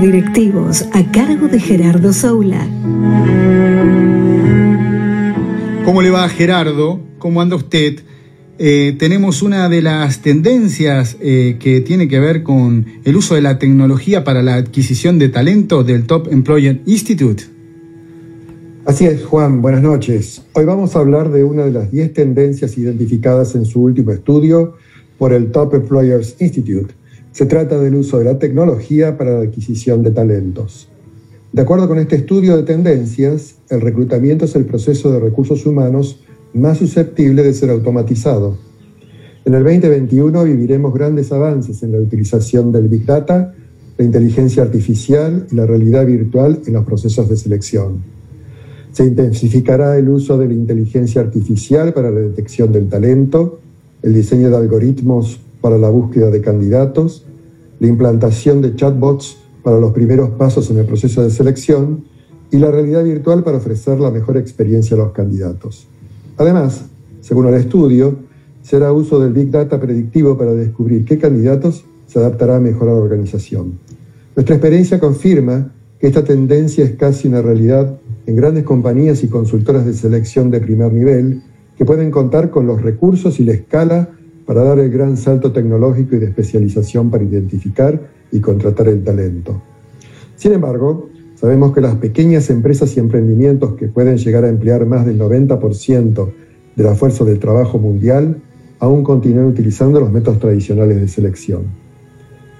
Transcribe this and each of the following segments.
Directivos a cargo de Gerardo Saula. ¿Cómo le va Gerardo? ¿Cómo anda usted? Eh, tenemos una de las tendencias eh, que tiene que ver con el uso de la tecnología para la adquisición de talento del Top Employer Institute. Así es, Juan, buenas noches. Hoy vamos a hablar de una de las 10 tendencias identificadas en su último estudio por el Top Employers Institute se trata del uso de la tecnología para la adquisición de talentos. De acuerdo con este estudio de tendencias, el reclutamiento es el proceso de recursos humanos más susceptible de ser automatizado. En el 2021 viviremos grandes avances en la utilización del Big Data, la inteligencia artificial y la realidad virtual en los procesos de selección. Se intensificará el uso de la inteligencia artificial para la detección del talento, el diseño de algoritmos para la búsqueda de candidatos, la implantación de chatbots para los primeros pasos en el proceso de selección y la realidad virtual para ofrecer la mejor experiencia a los candidatos. Además, según el estudio, será uso del Big Data predictivo para descubrir qué candidatos se adaptará mejor a la organización. Nuestra experiencia confirma que esta tendencia es casi una realidad en grandes compañías y consultoras de selección de primer nivel que pueden contar con los recursos y la escala para dar el gran salto tecnológico y de especialización para identificar y contratar el talento. Sin embargo, sabemos que las pequeñas empresas y emprendimientos que pueden llegar a emplear más del 90% de la fuerza del trabajo mundial aún continúan utilizando los métodos tradicionales de selección.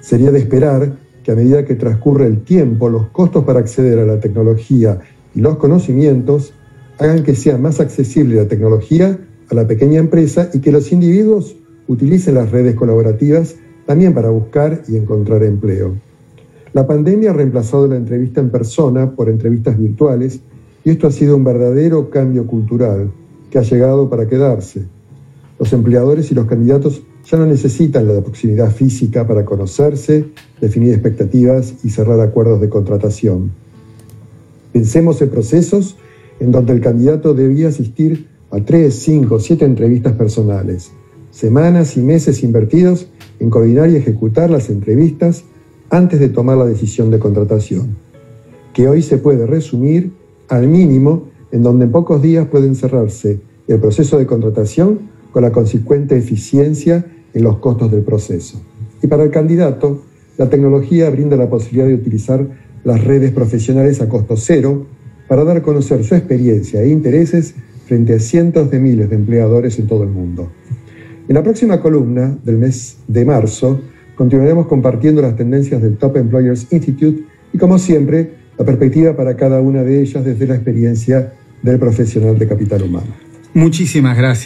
Sería de esperar que a medida que transcurre el tiempo, los costos para acceder a la tecnología y los conocimientos hagan que sea más accesible la tecnología a la pequeña empresa y que los individuos utilicen las redes colaborativas también para buscar y encontrar empleo. La pandemia ha reemplazado la entrevista en persona por entrevistas virtuales y esto ha sido un verdadero cambio cultural que ha llegado para quedarse. Los empleadores y los candidatos ya no necesitan la proximidad física para conocerse, definir expectativas y cerrar acuerdos de contratación. Pensemos en procesos en donde el candidato debía asistir a tres, cinco, siete entrevistas personales semanas y meses invertidos en coordinar y ejecutar las entrevistas antes de tomar la decisión de contratación, que hoy se puede resumir al mínimo en donde en pocos días puede cerrarse el proceso de contratación con la consecuente eficiencia en los costos del proceso. Y para el candidato, la tecnología brinda la posibilidad de utilizar las redes profesionales a costo cero para dar a conocer su experiencia e intereses frente a cientos de miles de empleadores en todo el mundo. En la próxima columna del mes de marzo continuaremos compartiendo las tendencias del Top Employers Institute y como siempre la perspectiva para cada una de ellas desde la experiencia del profesional de capital humano. Muchísimas gracias.